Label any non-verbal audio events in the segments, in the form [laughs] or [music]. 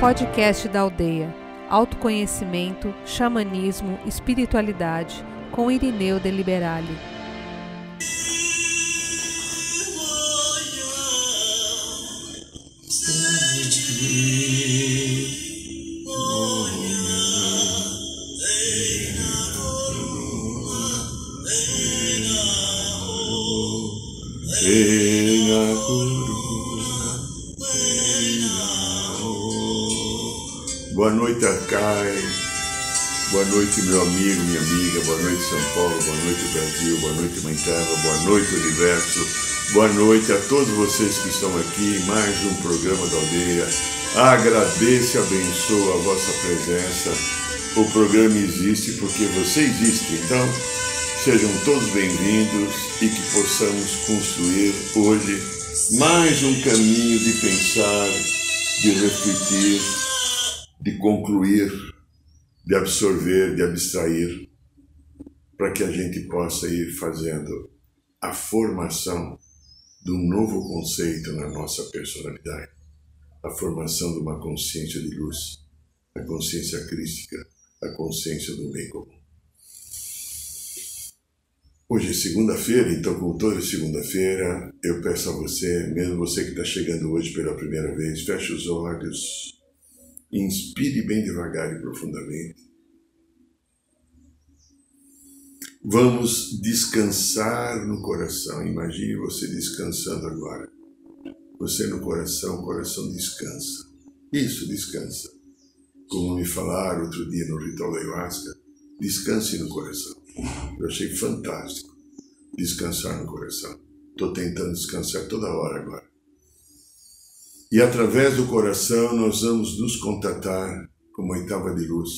Podcast da Aldeia. Autoconhecimento, xamanismo, espiritualidade, com Irineu de Liberale. Boa noite, Arcai. Boa noite, meu amigo, minha amiga. Boa noite, São Paulo. Boa noite, Brasil. Boa noite, Mãe Terra. Boa noite, Universo. Boa noite a todos vocês que estão aqui em mais um programa da aldeia. Agradeço e abençoo a vossa presença. O programa existe porque você existe. Então, Sejam todos bem-vindos e que possamos construir hoje mais um caminho de pensar, de refletir, de concluir, de absorver, de abstrair, para que a gente possa ir fazendo a formação de um novo conceito na nossa personalidade, a formação de uma consciência de luz, a consciência crística, a consciência do bem comum. Hoje é segunda-feira, então, como toda segunda-feira, eu peço a você, mesmo você que está chegando hoje pela primeira vez, feche os olhos, inspire bem devagar e profundamente. Vamos descansar no coração. Imagine você descansando agora. Você no coração, o coração descansa. Isso, descansa. Como me falaram outro dia no ritual da ayahuasca, descanse no coração. Eu achei fantástico descansar no coração. Estou tentando descansar toda hora agora. E através do coração nós vamos nos contatar com uma oitava de luz.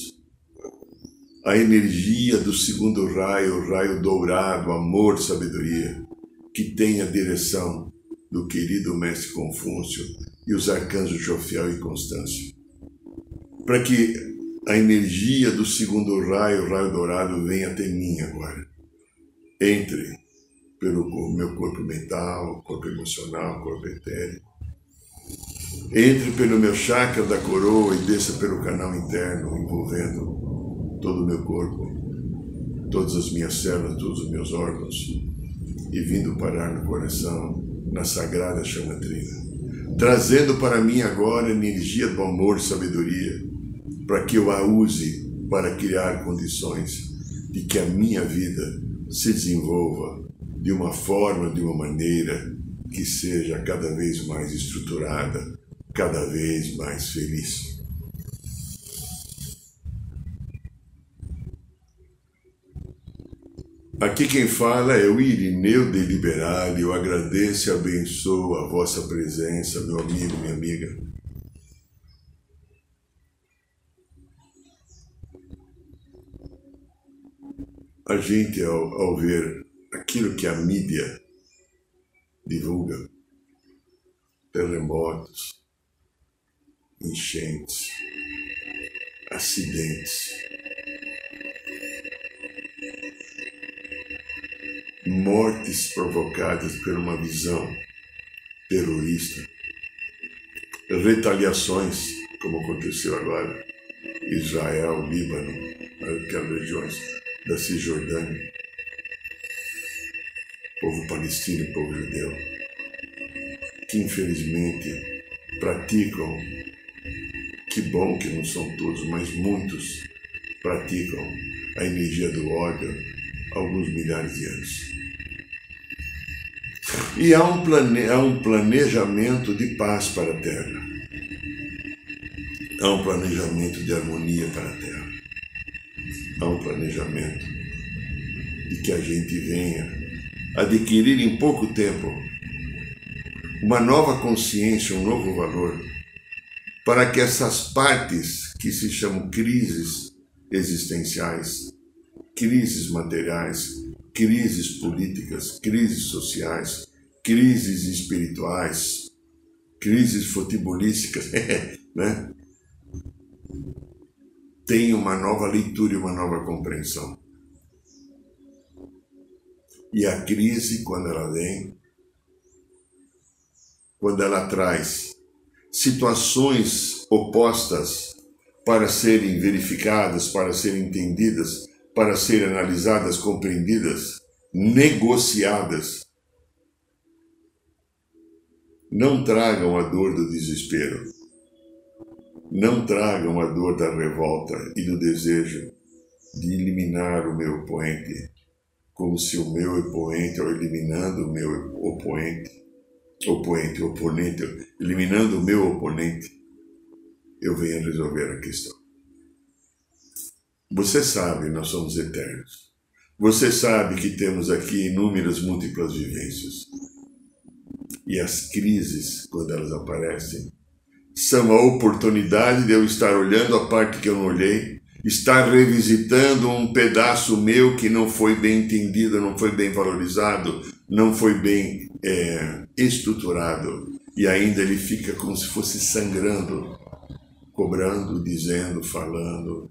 A energia do segundo raio, raio dourado, amor, sabedoria, que tem a direção do querido mestre Confúcio e os arcanjos Jofiel e Constâncio. Para que a energia do segundo raio, raio dourado, vem até mim agora. Entre pelo meu corpo mental, corpo emocional, corpo etérico. Entre pelo meu chakra da coroa e desça pelo canal interno, envolvendo todo o meu corpo, todas as minhas células, todos os meus órgãos, e vindo parar no coração, na sagrada chamatrina. Trazendo para mim agora energia do amor e sabedoria, para que eu a use para criar condições de que a minha vida se desenvolva de uma forma, de uma maneira que seja cada vez mais estruturada, cada vez mais feliz. Aqui quem fala é o Irineu de Liberal. Eu agradeço e abençoo a vossa presença, meu amigo, minha amiga. a gente, ao, ao ver aquilo que a mídia divulga, terremotos, enchentes, acidentes, mortes provocadas por uma visão terrorista, retaliações, como aconteceu agora, Israel, Líbano, aquelas regiões da Cisjordânia, povo palestino e povo judeu, que infelizmente praticam, que bom que não são todos, mas muitos praticam a energia do ódio há alguns milhares de anos. E há um, plane... há um planejamento de paz para a Terra. Há um planejamento de harmonia para a Terra há um planejamento de que a gente venha adquirir em pouco tempo uma nova consciência, um novo valor, para que essas partes que se chamam crises existenciais, crises materiais, crises políticas, crises sociais, crises espirituais, crises futebolísticas, [laughs] né? tem uma nova leitura e uma nova compreensão. E a crise, quando ela vem, quando ela traz situações opostas para serem verificadas, para serem entendidas, para serem analisadas, compreendidas, negociadas. Não tragam a dor do desespero. Não tragam a dor da revolta e do desejo de eliminar o meu oponente, como se o meu oponente, ou eliminando o meu oponente, oponente, oponente, eliminando o meu oponente, eu venha resolver a questão. Você sabe, nós somos eternos. Você sabe que temos aqui inúmeras múltiplas vivências. E as crises, quando elas aparecem, são a oportunidade de eu estar olhando a parte que eu não olhei, estar revisitando um pedaço meu que não foi bem entendido, não foi bem valorizado, não foi bem é, estruturado. E ainda ele fica como se fosse sangrando cobrando, dizendo, falando.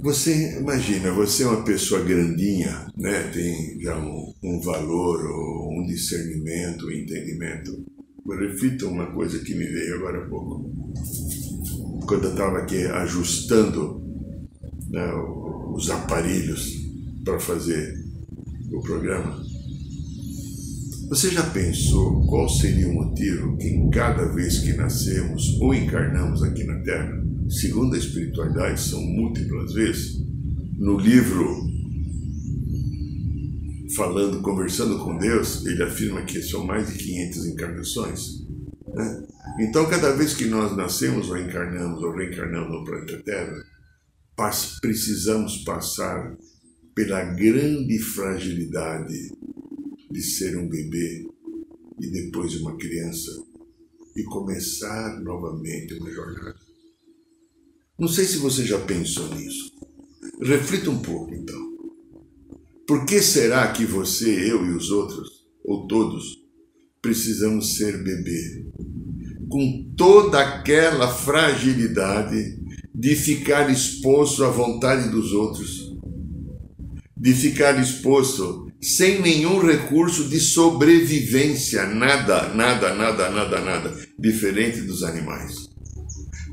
Você imagina, você é uma pessoa grandinha, né? tem já um, um valor, ou um discernimento, um entendimento. Eu reflito uma coisa que me veio agora há pouco. Quando eu estava aqui ajustando né, os aparelhos para fazer o programa, você já pensou qual seria o motivo em cada vez que nascemos ou encarnamos aqui na Terra, segundo a espiritualidade, são múltiplas vezes, no livro falando, conversando com Deus, ele afirma que são mais de 500 encarnações. Né? Então, cada vez que nós nascemos ou encarnamos ou reencarnamos no planeta Terra, precisamos passar pela grande fragilidade de ser um bebê e depois uma criança e começar novamente uma jornada. Não sei se você já pensou nisso. Reflita um pouco então. Por que será que você, eu e os outros, ou todos, precisamos ser bebê? Com toda aquela fragilidade de ficar exposto à vontade dos outros, de ficar exposto sem nenhum recurso de sobrevivência, nada, nada, nada, nada, nada, diferente dos animais.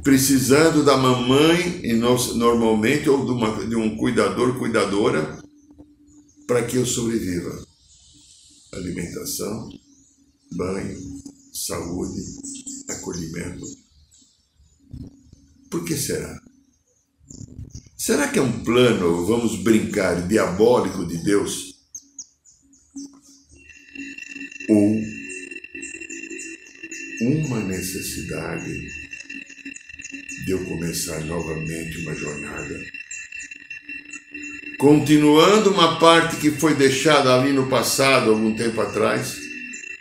Precisando da mamãe, normalmente, ou de, uma, de um cuidador, cuidadora, para que eu sobreviva. Alimentação, banho, saúde, acolhimento. Por que será? Será que é um plano, vamos brincar, diabólico de Deus ou uma necessidade de eu começar novamente uma jornada. Continuando uma parte que foi deixada ali no passado, algum tempo atrás,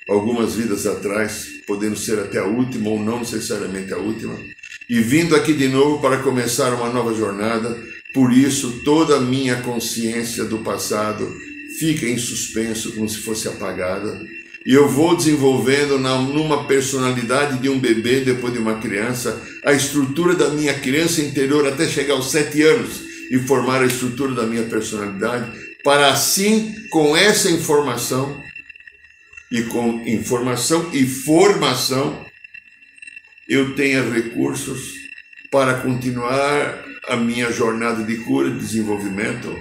algumas vidas atrás, podendo ser até a última ou não necessariamente a última, e vindo aqui de novo para começar uma nova jornada, por isso toda a minha consciência do passado fica em suspenso, como se fosse apagada, e eu vou desenvolvendo na, numa personalidade de um bebê, depois de uma criança, a estrutura da minha criança interior até chegar aos sete anos e formar a estrutura da minha personalidade, para assim, com essa informação, e com informação e formação, eu tenha recursos para continuar a minha jornada de cura e desenvolvimento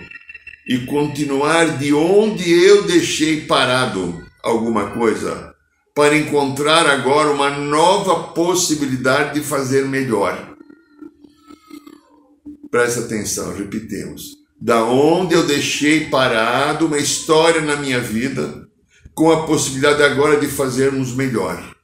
e continuar de onde eu deixei parado alguma coisa para encontrar agora uma nova possibilidade de fazer melhor. Presta atenção, repetimos. Da onde eu deixei parado uma história na minha vida, com a possibilidade agora de fazermos melhor.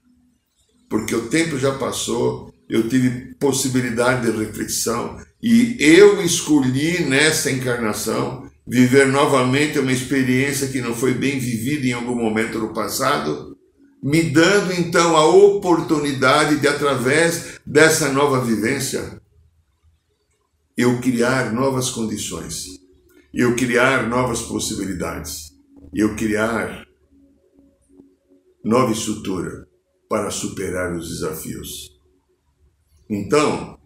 Porque o tempo já passou, eu tive possibilidade de reflexão e eu escolhi nessa encarnação viver novamente uma experiência que não foi bem vivida em algum momento no passado, me dando então a oportunidade de, através dessa nova vivência, eu criar novas condições, eu criar novas possibilidades, eu criar nova estrutura para superar os desafios. Então,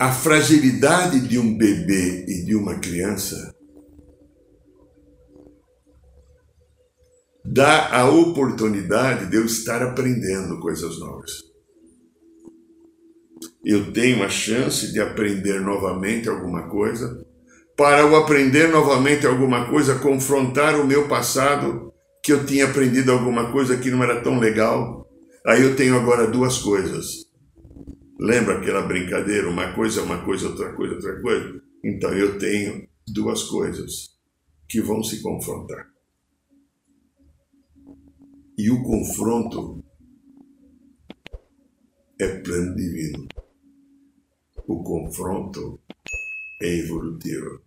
a fragilidade de um bebê e de uma criança dá a oportunidade de eu estar aprendendo coisas novas. Eu tenho a chance de aprender novamente alguma coisa, para eu aprender novamente alguma coisa, confrontar o meu passado, que eu tinha aprendido alguma coisa que não era tão legal. Aí eu tenho agora duas coisas. Lembra aquela brincadeira? Uma coisa é uma coisa, outra coisa, outra coisa? Então eu tenho duas coisas que vão se confrontar. E o confronto é plano divino. O confronto é evolutivo.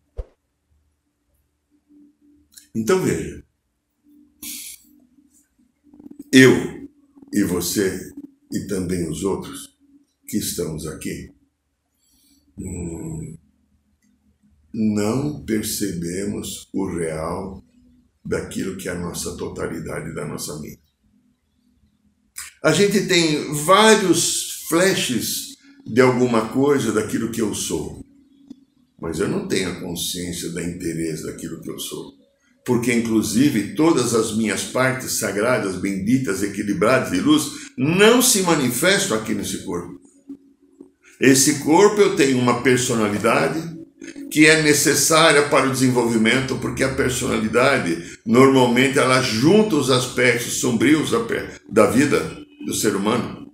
Então veja, eu e você e também os outros que estamos aqui, hum, não percebemos o real daquilo que é a nossa totalidade da nossa mente. A gente tem vários flashes de alguma coisa daquilo que eu sou, mas eu não tenho a consciência da interesse daquilo que eu sou. Porque, inclusive, todas as minhas partes sagradas, benditas, equilibradas de luz, não se manifestam aqui nesse corpo. Esse corpo eu tenho uma personalidade, que é necessária para o desenvolvimento, porque a personalidade normalmente ela junta os aspectos sombrios da vida do ser humano.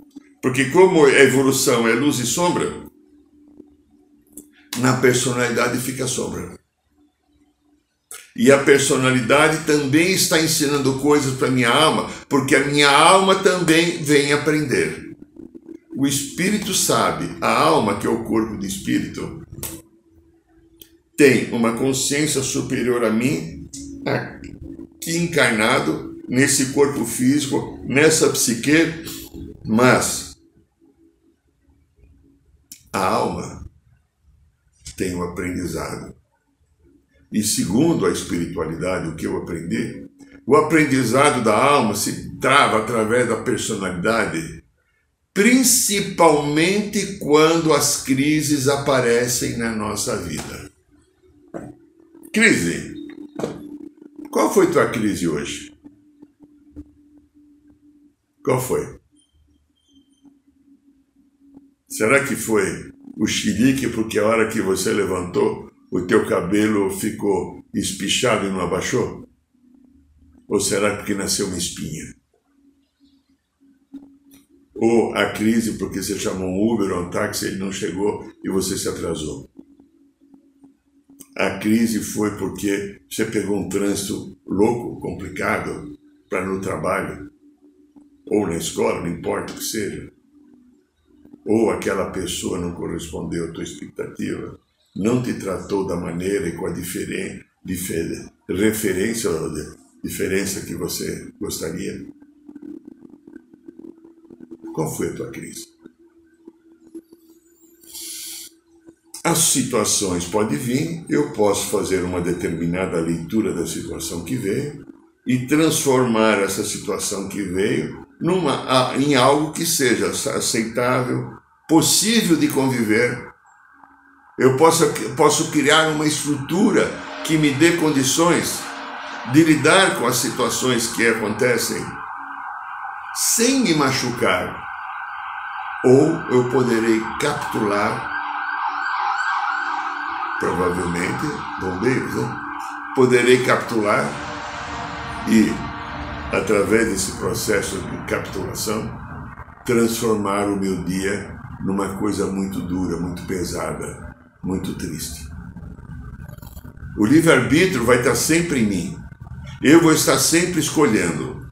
Porque como a evolução é luz e sombra, na personalidade fica sombra. E a personalidade também está ensinando coisas para minha alma, porque a minha alma também vem aprender. O espírito sabe, a alma, que é o corpo do espírito, tem uma consciência superior a mim, aqui encarnado, nesse corpo físico, nessa psique, mas a alma tem um aprendizado. E segundo a espiritualidade, o que eu aprendi, o aprendizado da alma se trava através da personalidade, principalmente quando as crises aparecem na nossa vida. Crise. Qual foi tua crise hoje? Qual foi? Será que foi o xilique porque a hora que você levantou o teu cabelo ficou espichado e não abaixou? Ou será porque nasceu uma espinha? Ou a crise porque você chamou um Uber ou um táxi, ele não chegou e você se atrasou? A crise foi porque você pegou um trânsito louco, complicado, para no trabalho, ou na escola, não importa o que seja. Ou aquela pessoa não correspondeu à tua expectativa, não te tratou da maneira e com a referência ou diferença que você gostaria. Qual foi a tua crise? As situações podem vir, eu posso fazer uma determinada leitura da situação que veio e transformar essa situação que veio numa, em algo que seja aceitável, possível de conviver. Eu posso, posso criar uma estrutura que me dê condições de lidar com as situações que acontecem sem me machucar. Ou eu poderei capitular provavelmente bombeiros, né? poderei capturar e, através desse processo de capturação, transformar o meu dia numa coisa muito dura, muito pesada, muito triste. O livre-arbítrio vai estar sempre em mim. Eu vou estar sempre escolhendo.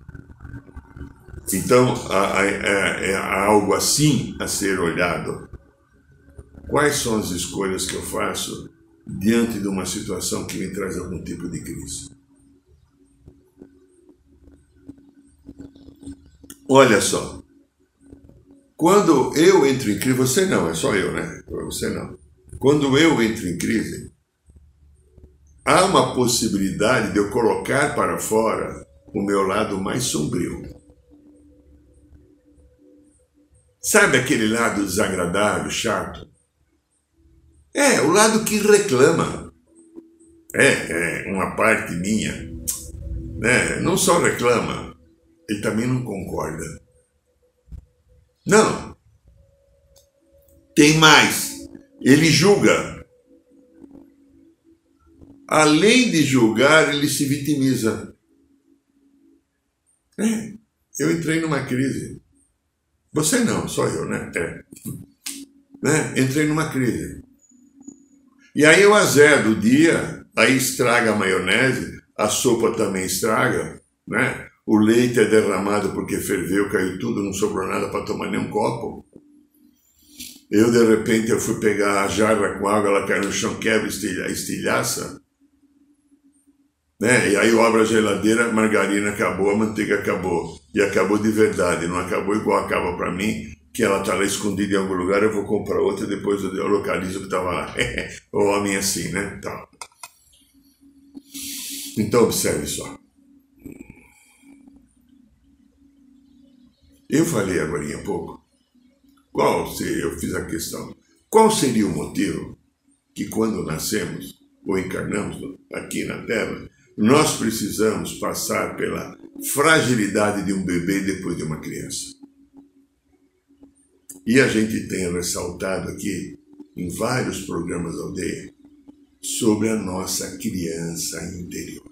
Então, há algo assim a ser olhado. Quais são as escolhas que eu faço diante de uma situação que me traz algum tipo de crise. Olha só, quando eu entro em crise, você não, é só eu, né? Você não. Quando eu entro em crise, há uma possibilidade de eu colocar para fora o meu lado mais sombrio. Sabe aquele lado desagradável, chato? É, o lado que reclama. É, é uma parte minha. né, não só reclama, ele também não concorda. Não. Tem mais. Ele julga. Além de julgar, ele se vitimiza. É, eu entrei numa crise. Você não, só eu, né? É. Né? Entrei numa crise. E aí eu azedo o dia, aí estraga a maionese, a sopa também estraga, né? O leite é derramado porque ferveu, caiu tudo, não sobrou nada para tomar nem um copo. Eu, de repente, eu fui pegar a jarra com água, ela cai no chão, quebra estilhaça. Né? E aí eu abro a geladeira, margarina acabou, a manteiga acabou. E acabou de verdade, não acabou igual acaba para mim, que ela está lá escondida em algum lugar, eu vou comprar outra e depois eu localizo que estava lá. [laughs] o homem assim, né? Tá. Então observe só. Eu falei agora há pouco, qual seria, eu fiz a questão, qual seria o motivo que quando nascemos ou encarnamos aqui na Terra, nós precisamos passar pela fragilidade de um bebê depois de uma criança. E a gente tem ressaltado aqui, em vários programas da aldeia, sobre a nossa criança interior.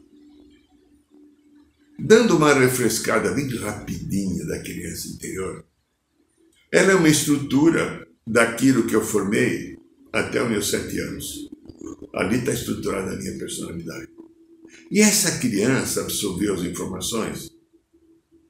Dando uma refrescada bem rapidinha da criança interior, ela é uma estrutura daquilo que eu formei até os meus sete anos. Ali está estruturada a minha personalidade. E essa criança absorveu as informações,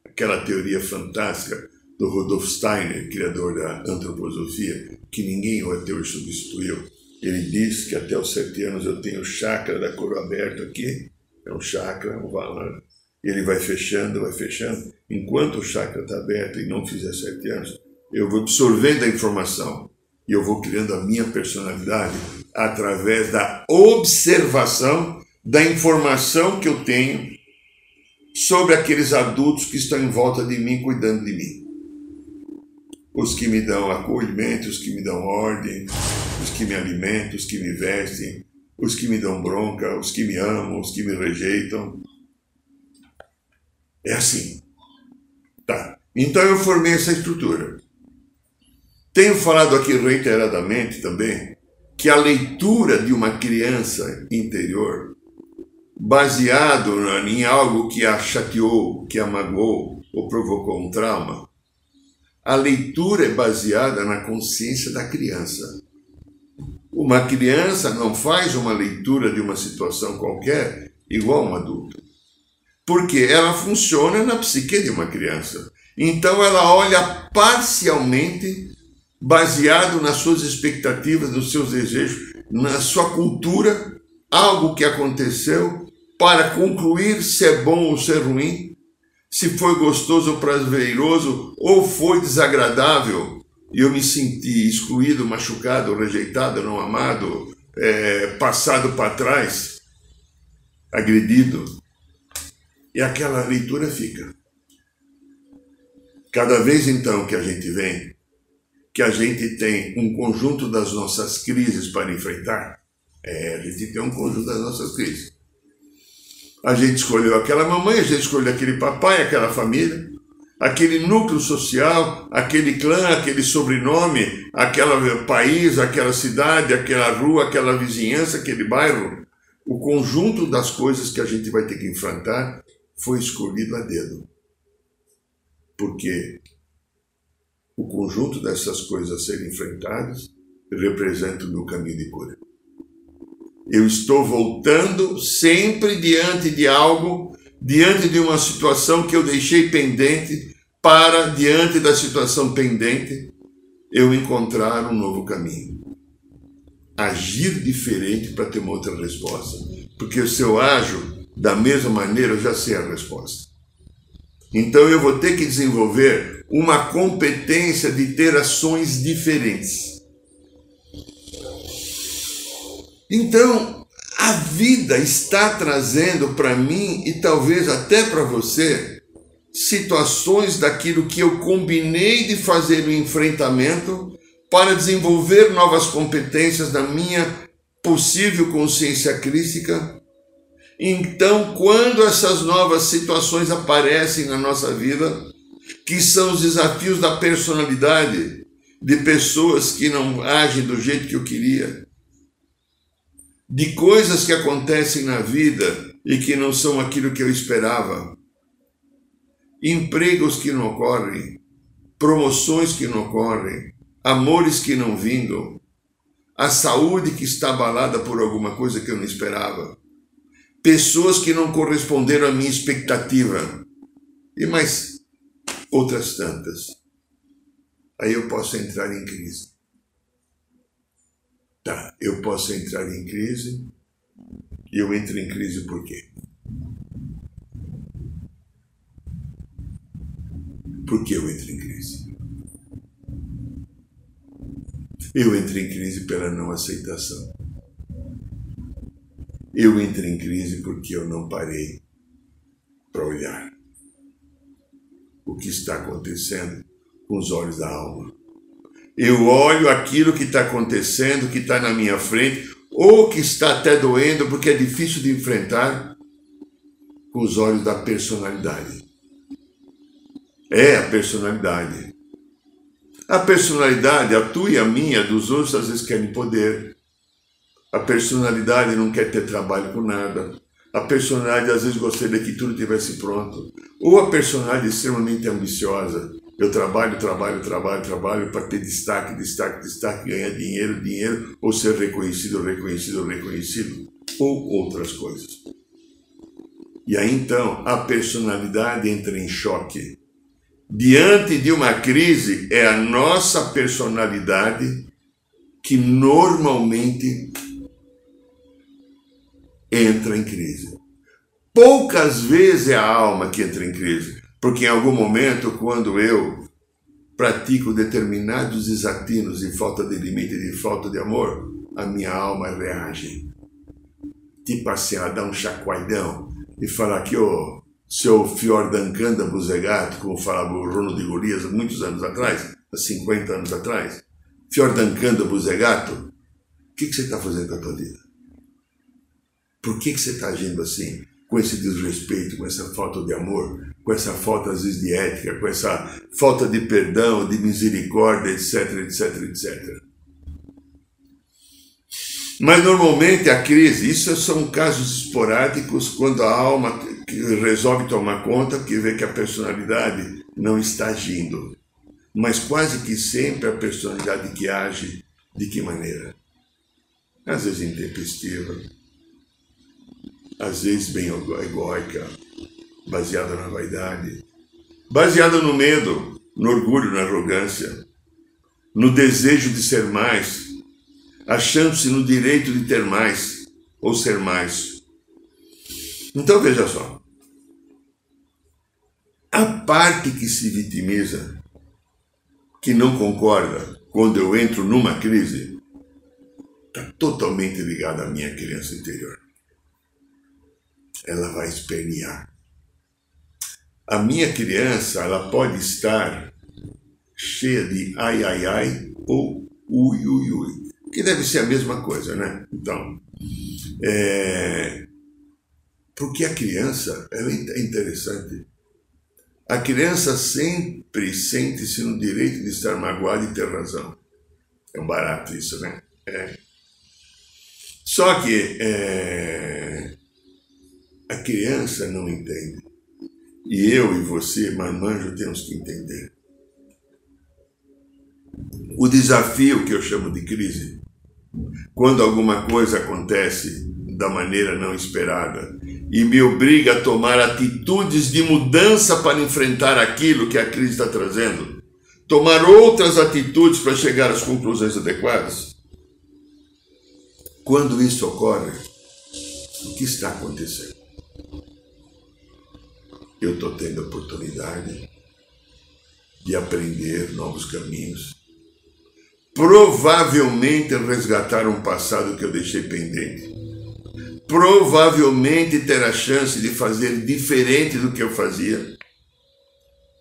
aquela teoria fantástica do Rudolf Steiner, criador da antroposofia, que ninguém até hoje substituiu. Ele diz que até os sete anos eu tenho o chakra da cor aberto aqui, é um chakra, um valor. Ele vai fechando, vai fechando. Enquanto o chakra está aberto e não fizer sete anos, eu vou absorvendo a informação e eu vou criando a minha personalidade através da observação da informação que eu tenho sobre aqueles adultos que estão em volta de mim, cuidando de mim. Os que me dão acolhimento, os que me dão ordem, os que me alimentam, os que me vestem, os que me dão bronca, os que me amam, os que me rejeitam. É assim. Tá. Então eu formei essa estrutura. Tenho falado aqui reiteradamente também que a leitura de uma criança interior baseado em algo que a chateou, que a magoou ou provocou um trauma. A leitura é baseada na consciência da criança. Uma criança não faz uma leitura de uma situação qualquer igual a um adulto. Porque ela funciona na psique de uma criança. Então ela olha parcialmente baseado nas suas expectativas, nos seus desejos, na sua cultura, algo que aconteceu para concluir se é bom ou se é ruim, se foi gostoso ou prazeroso ou foi desagradável e eu me senti excluído, machucado, rejeitado, não amado, é, passado para trás, agredido. E aquela leitura fica. Cada vez então que a gente vem, que a gente tem um conjunto das nossas crises para enfrentar, é, a gente tem um conjunto das nossas crises. A gente escolheu aquela mamãe, a gente escolheu aquele papai, aquela família, aquele núcleo social, aquele clã, aquele sobrenome, aquele país, aquela cidade, aquela rua, aquela vizinhança, aquele bairro. O conjunto das coisas que a gente vai ter que enfrentar foi escolhido a dedo. Porque o conjunto dessas coisas a serem enfrentadas representa o meu caminho de cura. Eu estou voltando sempre diante de algo, diante de uma situação que eu deixei pendente, para, diante da situação pendente, eu encontrar um novo caminho. Agir diferente para ter uma outra resposta. Porque se eu ajo da mesma maneira, eu já sei a resposta. Então eu vou ter que desenvolver uma competência de ter ações diferentes. Então, a vida está trazendo para mim e talvez até para você situações daquilo que eu combinei de fazer o enfrentamento para desenvolver novas competências da minha possível consciência crítica Então, quando essas novas situações aparecem na nossa vida, que são os desafios da personalidade, de pessoas que não agem do jeito que eu queria, de coisas que acontecem na vida e que não são aquilo que eu esperava, empregos que não ocorrem, promoções que não ocorrem, amores que não vingam, a saúde que está abalada por alguma coisa que eu não esperava, pessoas que não corresponderam à minha expectativa. E mais outras tantas. Aí eu posso entrar em crise. Tá, eu posso entrar em crise e eu entro em crise por quê? Por que eu entro em crise? Eu entro em crise pela não aceitação. Eu entro em crise porque eu não parei para olhar o que está acontecendo com os olhos da alma. Eu olho aquilo que está acontecendo, que está na minha frente, ou que está até doendo, porque é difícil de enfrentar, com os olhos da personalidade. É a personalidade. A personalidade, a tua e a minha, dos outros, às vezes querem poder. A personalidade não quer ter trabalho com nada. A personalidade às vezes gostaria que tudo tivesse pronto. Ou a personalidade é extremamente ambiciosa. Eu trabalho, trabalho, trabalho, trabalho para ter destaque, destaque, destaque, ganhar dinheiro, dinheiro, ou ser reconhecido, reconhecido, reconhecido, ou outras coisas. E aí então a personalidade entra em choque diante de uma crise, é a nossa personalidade que normalmente entra em crise. Poucas vezes é a alma que entra em crise, porque em algum momento, quando eu pratico determinados desatinos de falta de limite, de falta de amor, a minha alma reage. Tipo assim, ela dá um chacoalhão e fala que, oh, seu Fiordankanda Buzegato, como falava o Rono de Golias muitos anos atrás, há 50 anos atrás, Fiordankanda Buzegato, o que, que você está fazendo com a tua vida? Por que, que você está agindo assim? Com esse desrespeito, com essa falta de amor, com essa falta, às vezes, de ética, com essa falta de perdão, de misericórdia, etc, etc, etc. Mas normalmente a crise, isso são casos esporádicos quando a alma resolve tomar conta porque vê que a personalidade não está agindo. Mas quase que sempre a personalidade que age, de que maneira? Às vezes intempestiva, às vezes bem egóica, baseada na vaidade, baseada no medo, no orgulho, na arrogância, no desejo de ser mais, achando-se no direito de ter mais ou ser mais. Então veja só. A parte que se vitimiza, que não concorda quando eu entro numa crise, está totalmente ligada à minha criança interior. Ela vai espernear. A minha criança, ela pode estar cheia de ai ai ai ou ui ui ui que deve ser a mesma coisa, né? Então, é... porque a criança, ela é interessante. A criança sempre sente-se no direito de estar magoada e ter razão. É um barato isso, né? É. Só que é... a criança não entende. E eu e você, marmanjo, temos que entender. O desafio que eu chamo de crise, quando alguma coisa acontece da maneira não esperada e me obriga a tomar atitudes de mudança para enfrentar aquilo que a crise está trazendo, tomar outras atitudes para chegar às conclusões adequadas. Quando isso ocorre, o que está acontecendo? Eu estou tendo a oportunidade de aprender novos caminhos, provavelmente resgatar um passado que eu deixei pendente, provavelmente ter a chance de fazer diferente do que eu fazia,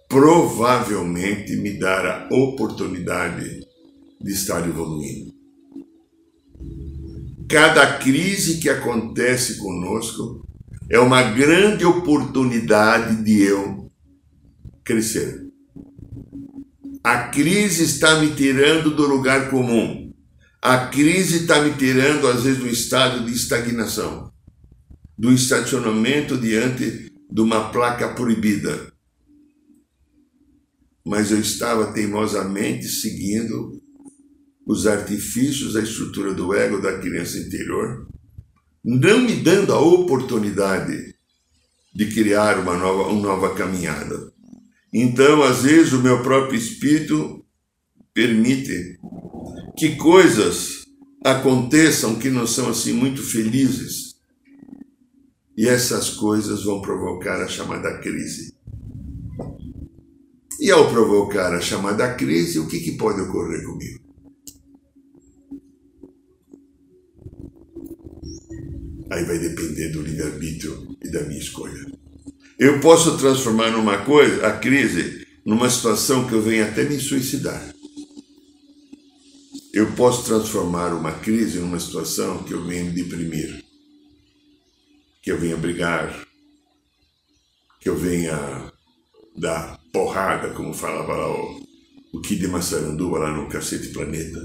provavelmente me dar a oportunidade de estar evoluindo. Cada crise que acontece conosco É uma grande oportunidade de eu crescer. A crise está me tirando do lugar comum. A crise está me tirando, às vezes, do estado de estagnação, do estacionamento diante de uma placa proibida. Mas eu estava teimosamente seguindo os artifícios da estrutura do ego da criança interior, não me dando a oportunidade de criar uma nova, uma nova caminhada. Então, às vezes, o meu próprio espírito permite que coisas aconteçam que não são assim muito felizes. E essas coisas vão provocar a chamada crise. E ao provocar a chamada crise, o que, que pode ocorrer comigo? Aí vai depender do livre-arbítrio e da minha escolha. Eu posso transformar numa coisa, a crise, numa situação que eu venha até me suicidar. Eu posso transformar uma crise numa situação que eu venha me deprimir, que eu venha brigar, que eu venha dar porrada, como falava lá o, o Kid Massaranduba lá no Cacete Planeta.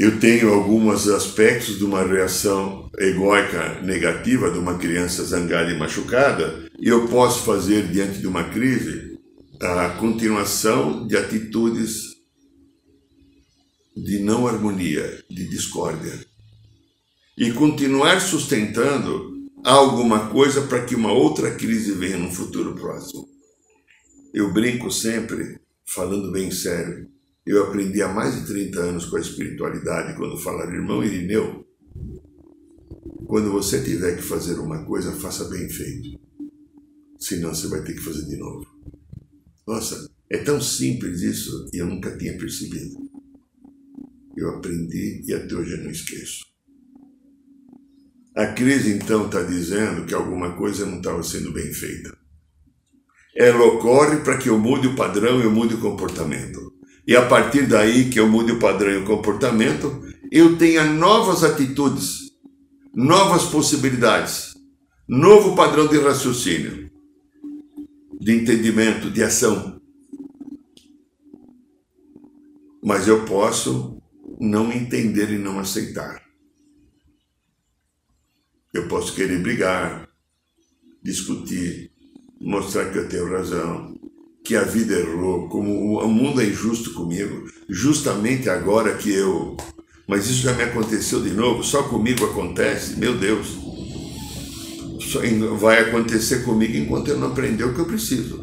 Eu tenho alguns aspectos de uma reação egóica negativa de uma criança zangada e machucada, e eu posso fazer, diante de uma crise, a continuação de atitudes de não harmonia, de discórdia. E continuar sustentando alguma coisa para que uma outra crise venha no futuro próximo. Eu brinco sempre, falando bem sério, eu aprendi há mais de 30 anos com a espiritualidade quando falar, irmão Irineu, quando você tiver que fazer uma coisa, faça bem feito. Senão você vai ter que fazer de novo. Nossa, é tão simples isso e eu nunca tinha percebido. Eu aprendi e até hoje eu não esqueço. A crise então está dizendo que alguma coisa não estava sendo bem feita. Ela ocorre para que eu mude o padrão e eu mude o comportamento. E a partir daí que eu mude o padrão e o comportamento, eu tenha novas atitudes, novas possibilidades, novo padrão de raciocínio, de entendimento, de ação. Mas eu posso não entender e não aceitar. Eu posso querer brigar, discutir, mostrar que eu tenho razão, que a vida errou, como o mundo é injusto comigo, justamente agora que eu. Mas isso já me aconteceu de novo, só comigo acontece, meu Deus. Só vai acontecer comigo enquanto eu não aprender o que eu preciso.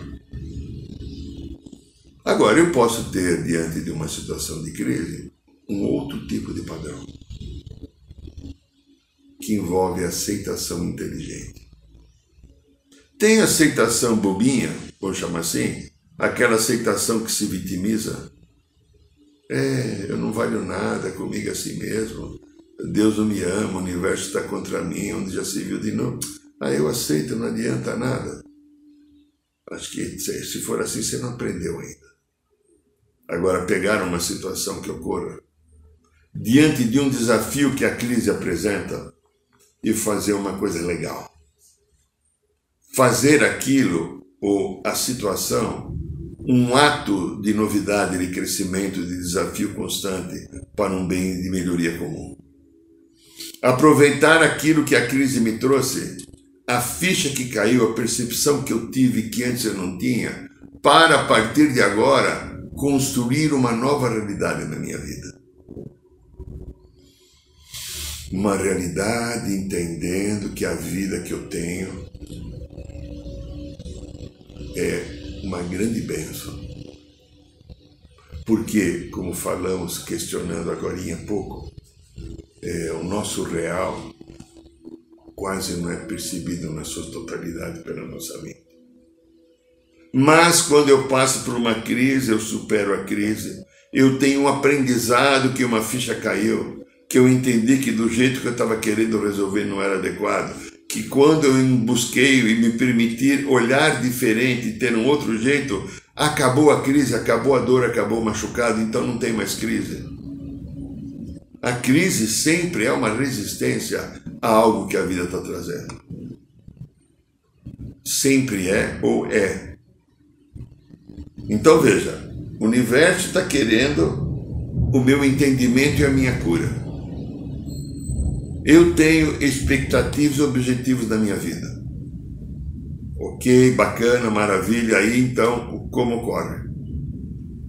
Agora, eu posso ter, diante de uma situação de crise, um outro tipo de padrão que envolve aceitação inteligente. Tem aceitação bobinha, vou chamar assim, aquela aceitação que se vitimiza. É, eu não valho nada comigo assim mesmo. Deus não me ama, o universo está contra mim, onde já se viu de novo. Ah, eu aceito, não adianta nada. Acho que se for assim, você não aprendeu ainda. Agora, pegar uma situação que ocorra, diante de um desafio que a crise apresenta, e fazer uma coisa legal. Fazer aquilo, ou a situação, um ato de novidade, de crescimento, de desafio constante para um bem de melhoria comum. Aproveitar aquilo que a crise me trouxe, a ficha que caiu, a percepção que eu tive que antes eu não tinha, para a partir de agora construir uma nova realidade na minha vida uma realidade entendendo que a vida que eu tenho é uma grande bênção. Porque, como falamos, questionando agora há pouco, é, o nosso real quase não é percebido na sua totalidade pela nossa mente. Mas quando eu passo por uma crise, eu supero a crise, eu tenho um aprendizado que uma ficha caiu, que eu entendi que do jeito que eu estava querendo resolver não era adequado, que quando eu busquei e me permitir olhar diferente, ter um outro jeito, acabou a crise, acabou a dor, acabou o machucado, então não tem mais crise. A crise sempre é uma resistência a algo que a vida está trazendo. Sempre é ou é. Então veja, o universo está querendo o meu entendimento e a minha cura. Eu tenho expectativas e objetivos da minha vida. Ok, bacana, maravilha, aí então como ocorre?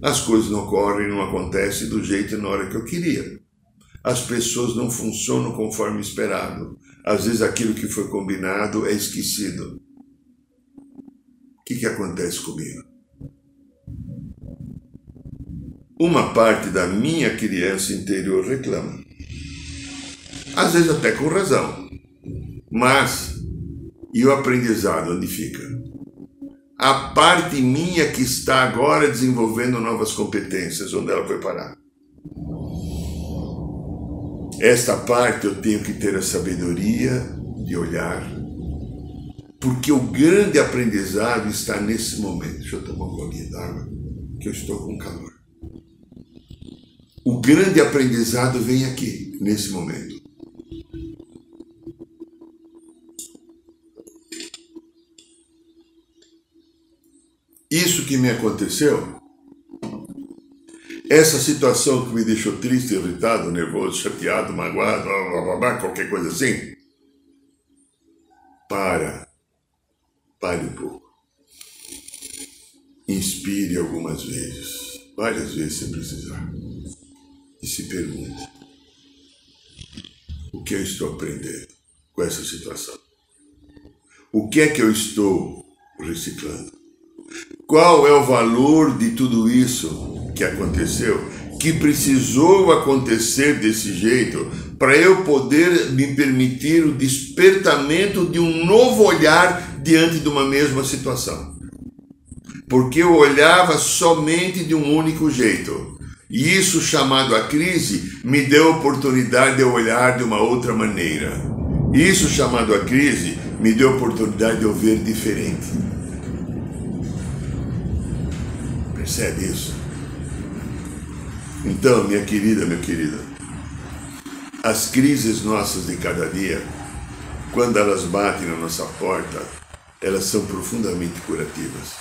As coisas não ocorrem, não acontecem do jeito e na hora que eu queria. As pessoas não funcionam conforme esperado. Às vezes aquilo que foi combinado é esquecido. O que, que acontece comigo? Uma parte da minha criança interior reclama. Às vezes até com razão. Mas, e o aprendizado onde fica? A parte minha que está agora desenvolvendo novas competências, onde ela foi parar? Esta parte eu tenho que ter a sabedoria de olhar, porque o grande aprendizado está nesse momento. Deixa eu tomar um golinho d'água, que eu estou com calor. O grande aprendizado vem aqui, nesse momento. Isso que me aconteceu essa situação que me deixou triste, irritado, nervoso, chateado, magoado, blá, blá, blá, qualquer coisa assim. Para. Pare um pouco. Inspire algumas vezes, várias vezes se precisar. E se pergunte: o que eu estou aprendendo com essa situação? O que é que eu estou reciclando? Qual é o valor de tudo isso que aconteceu, que precisou acontecer desse jeito para eu poder me permitir o despertamento de um novo olhar diante de uma mesma situação. Porque eu olhava somente de um único jeito. E isso, chamado a crise, me deu a oportunidade de olhar de uma outra maneira. Isso, chamado a crise, me deu a oportunidade de eu ver diferente. Percebe isso? Então, minha querida, meu querido, as crises nossas de cada dia, quando elas batem na nossa porta, elas são profundamente curativas.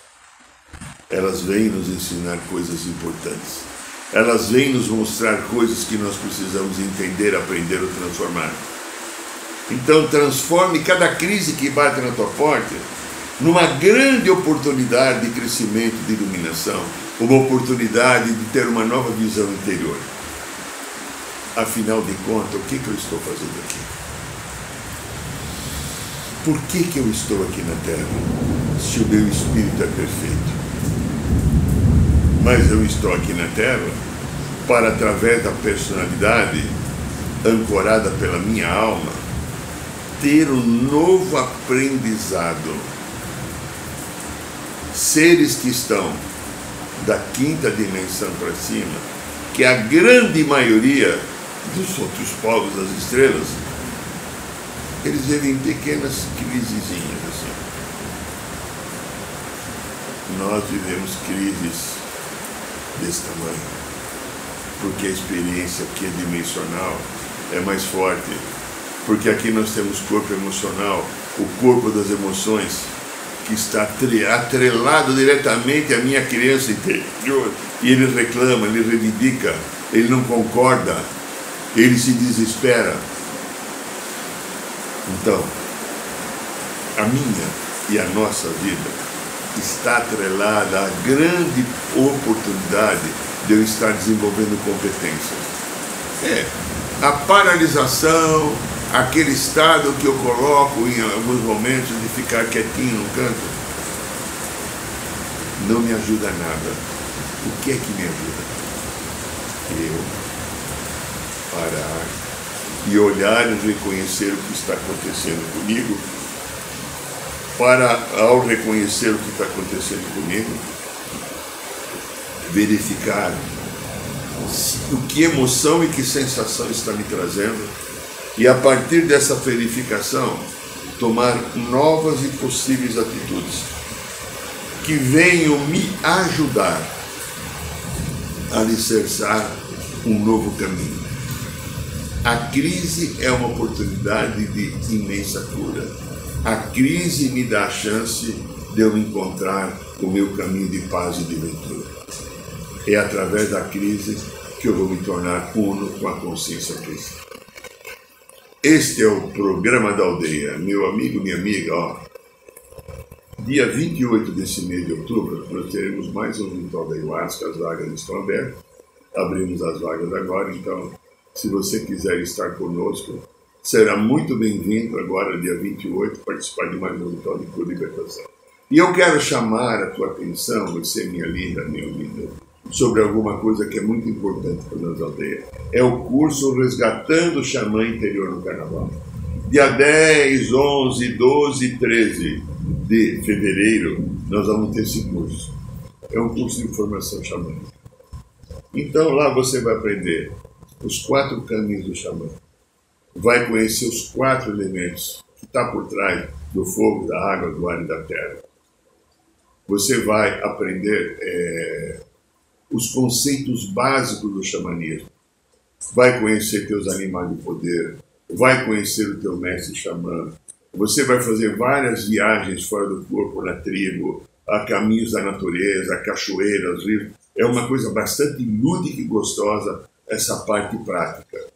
Elas vêm nos ensinar coisas importantes. Elas vêm nos mostrar coisas que nós precisamos entender, aprender ou transformar. Então, transforme cada crise que bate na tua porta numa grande oportunidade de crescimento, de iluminação, uma oportunidade de ter uma nova visão interior. Afinal de contas, o que, que eu estou fazendo aqui? Por que, que eu estou aqui na Terra se o meu espírito é perfeito? Mas eu estou aqui na Terra para, através da personalidade ancorada pela minha alma, ter um novo aprendizado. Seres que estão da quinta dimensão para cima, que a grande maioria dos outros povos das estrelas, eles vivem pequenas crisezinhas assim. Nós vivemos crises desse tamanho, porque a experiência aqui é dimensional, é mais forte, porque aqui nós temos corpo emocional, o corpo das emoções, que está atrelado diretamente à minha criança interior. E ele reclama, ele reivindica, ele não concorda, ele se desespera. Então, a minha e a nossa vida está atrelada à grande oportunidade de eu estar desenvolvendo competências. É, a paralisação, aquele estado que eu coloco em alguns momentos de ficar quietinho no canto, não me ajuda nada. O que é que me ajuda? Eu parar e olhar e reconhecer o que está acontecendo comigo, para, ao reconhecer o que está acontecendo comigo, verificar o que emoção e que sensação está me trazendo e a partir dessa verificação tomar novas e possíveis atitudes que venham me ajudar a alicerçar um novo caminho. A crise é uma oportunidade de imensa cura. A crise me dá a chance de eu encontrar o meu caminho de paz e de ventura. É através da crise que eu vou me tornar uno com a consciência cristã. Este é o programa da aldeia. Meu amigo, minha amiga, ó. Dia 28 desse mês de outubro, nós teremos mais um ritual da Ayahuasca, as vagas estão abertas. Abrimos as vagas agora, então, se você quiser estar conosco, será muito bem-vindo agora, dia 28, participar de mais um ritual de cura e libertação. E eu quero chamar a tua atenção, você, minha linda, meu lindo, sobre alguma coisa que é muito importante para nós aldeia. É o curso Resgatando o Xamã Interior no Carnaval. Dia 10, 11, 12 e 13 de fevereiro, nós vamos ter esse curso. É um curso de formação xamânica. Então lá você vai aprender os quatro caminhos do xamã. Vai conhecer os quatro elementos que está por trás do fogo, da água, do ar e da terra. Você vai aprender é, os conceitos básicos do xamanismo. Vai conhecer teus animais de poder, vai conhecer o teu mestre xamã. Você vai fazer várias viagens fora do corpo, na tribo, a caminhos da natureza, a cachoeiras, rios. É uma coisa bastante lúdica e gostosa essa parte prática.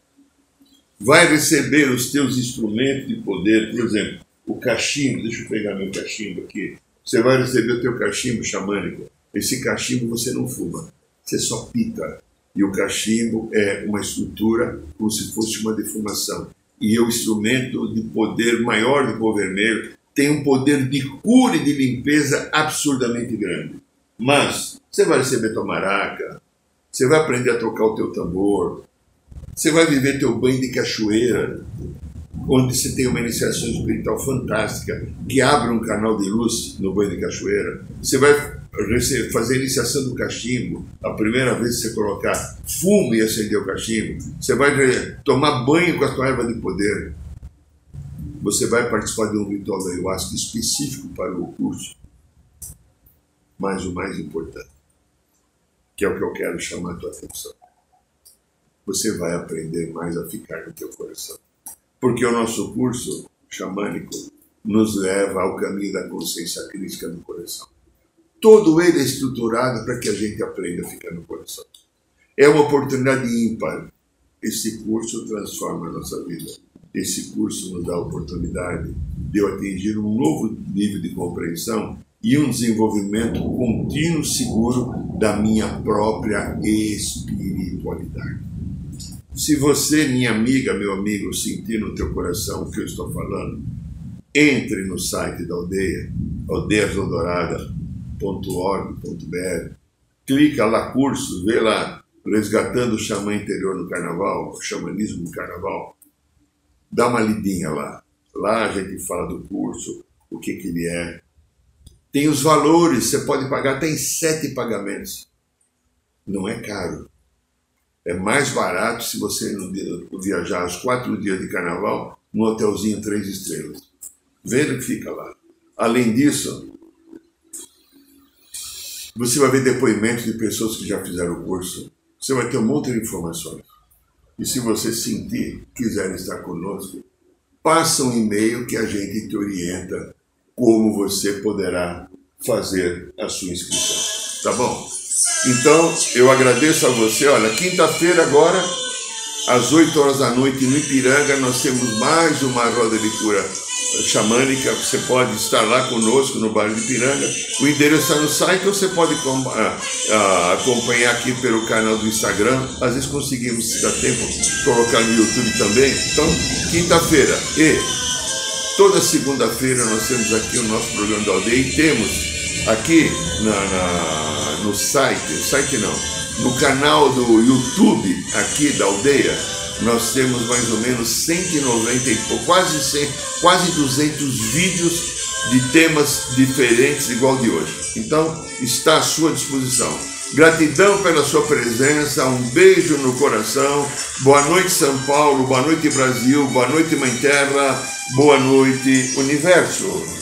Vai receber os teus instrumentos de poder, por exemplo, o cachimbo, deixa eu pegar meu cachimbo aqui. Você vai receber o teu cachimbo xamânico. Esse cachimbo você não fuma você só pita. E o cachimbo é uma estrutura como se fosse uma defumação. E é o instrumento de poder maior do povo vermelho tem um poder de cura e de limpeza absurdamente grande. Mas você vai receber tua maraca, você vai aprender a tocar o teu tambor, você vai viver teu banho de cachoeira, onde você tem uma iniciação espiritual fantástica, que abre um canal de luz no banho de cachoeira. Você vai fazer a iniciação do cachimbo, a primeira vez que você colocar fumo e acender o cachimbo, você vai tomar banho com a sua erva de poder, você vai participar de um ritual da ayahuasca específico para o curso. Mas o mais importante, que é o que eu quero chamar a tua atenção, você vai aprender mais a ficar no teu coração. Porque o nosso curso xamânico nos leva ao caminho da consciência crítica do coração. Todo ele é estruturado para que a gente aprenda a ficar no coração. É uma oportunidade ímpar. Esse curso transforma a nossa vida. Esse curso nos dá a oportunidade de eu atingir um novo nível de compreensão e um desenvolvimento contínuo seguro da minha própria espiritualidade. Se você, minha amiga, meu amigo, sentir no teu coração o que eu estou falando, entre no site da aldeia, Aldeia Dourada, www.org.br, clica lá cursos, vê lá Resgatando o Xamã Interior no Carnaval, o Xamanismo no Carnaval, dá uma lidinha lá. Lá a gente fala do curso, o que, que ele é. Tem os valores, você pode pagar, tem sete pagamentos. Não é caro. É mais barato se você viajar os quatro dias de carnaval num hotelzinho três estrelas. Veja que fica lá. Além disso, você vai ver depoimentos de pessoas que já fizeram o curso. Você vai ter um monte de informações. E se você sentir, quiser estar conosco, passa um e-mail que a gente te orienta como você poderá fazer a sua inscrição. Tá bom? Então, eu agradeço a você. Olha, quinta-feira agora, às 8 horas da noite, no Ipiranga, nós temos mais uma roda de cura xamânica, você pode estar lá conosco no bairro de Piranga. O endereço está no site ou você pode ah, ah, acompanhar aqui pelo canal do Instagram. Às vezes conseguimos, se dá tempo, colocar no YouTube também. Então, quinta-feira e toda segunda-feira nós temos aqui o nosso programa da aldeia e temos aqui na, na, no site, site não, no canal do YouTube aqui da aldeia, nós temos mais ou menos 190 e quase 100, quase 200 vídeos de temas diferentes igual de hoje. Então, está à sua disposição. Gratidão pela sua presença, um beijo no coração. Boa noite, São Paulo, boa noite, Brasil, boa noite, Mãe Terra, boa noite, Universo.